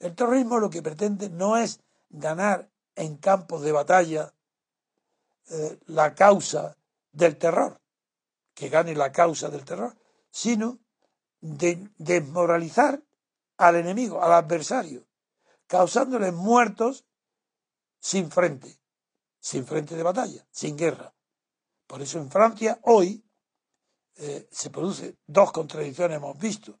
El terrorismo lo que pretende no es ganar en campos de batalla eh, la causa del terror, que gane la causa del terror, sino de desmoralizar al enemigo, al adversario, causándole muertos sin frente, sin frente de batalla, sin guerra. Por eso en Francia hoy eh, se producen dos contradicciones, hemos visto,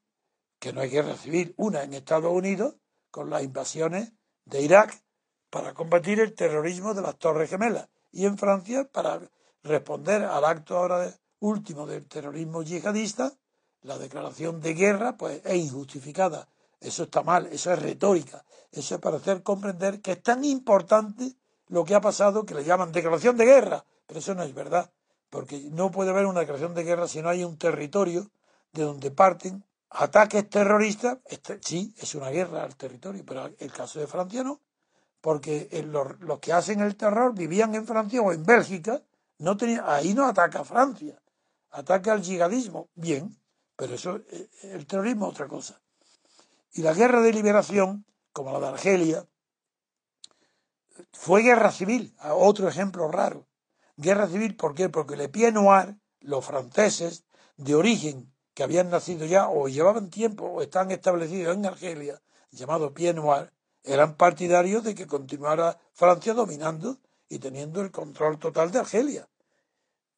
que no hay guerra civil, una en Estados Unidos con las invasiones de Irak para combatir el terrorismo de las Torres Gemelas y en Francia para responder al acto ahora último del terrorismo yihadista, la declaración de guerra pues es injustificada. Eso está mal, eso es retórica, eso es para hacer comprender que es tan importante lo que ha pasado que le llaman declaración de guerra, pero eso no es verdad, porque no puede haber una declaración de guerra si no hay un territorio de donde parten ataques terroristas, este, sí, es una guerra al territorio, pero el caso de Francia no, porque los, que hacen el terror vivían en Francia o en Bélgica, no tenía, ahí no ataca Francia, ataca al yihadismo, bien, pero eso, eh, el terrorismo es otra cosa. Y la guerra de liberación, como la de Argelia, fue guerra civil, otro ejemplo raro. Guerra civil, ¿por qué? Porque Le Pied Noir, los franceses de origen que habían nacido ya o llevaban tiempo o están establecidos en Argelia, llamado Pied Noir, eran partidarios de que continuara Francia dominando y teniendo el control total de Argelia.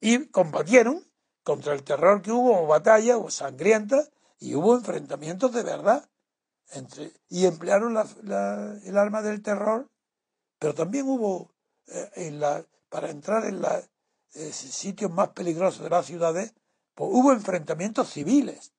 Y combatieron contra el terror que hubo, o batallas o sangrientas, y hubo enfrentamientos de verdad. Entre, y emplearon el arma del terror, pero también hubo, eh, en la, para entrar en los eh, sitios más peligrosos de las ciudades, hubo enfrentamientos civiles.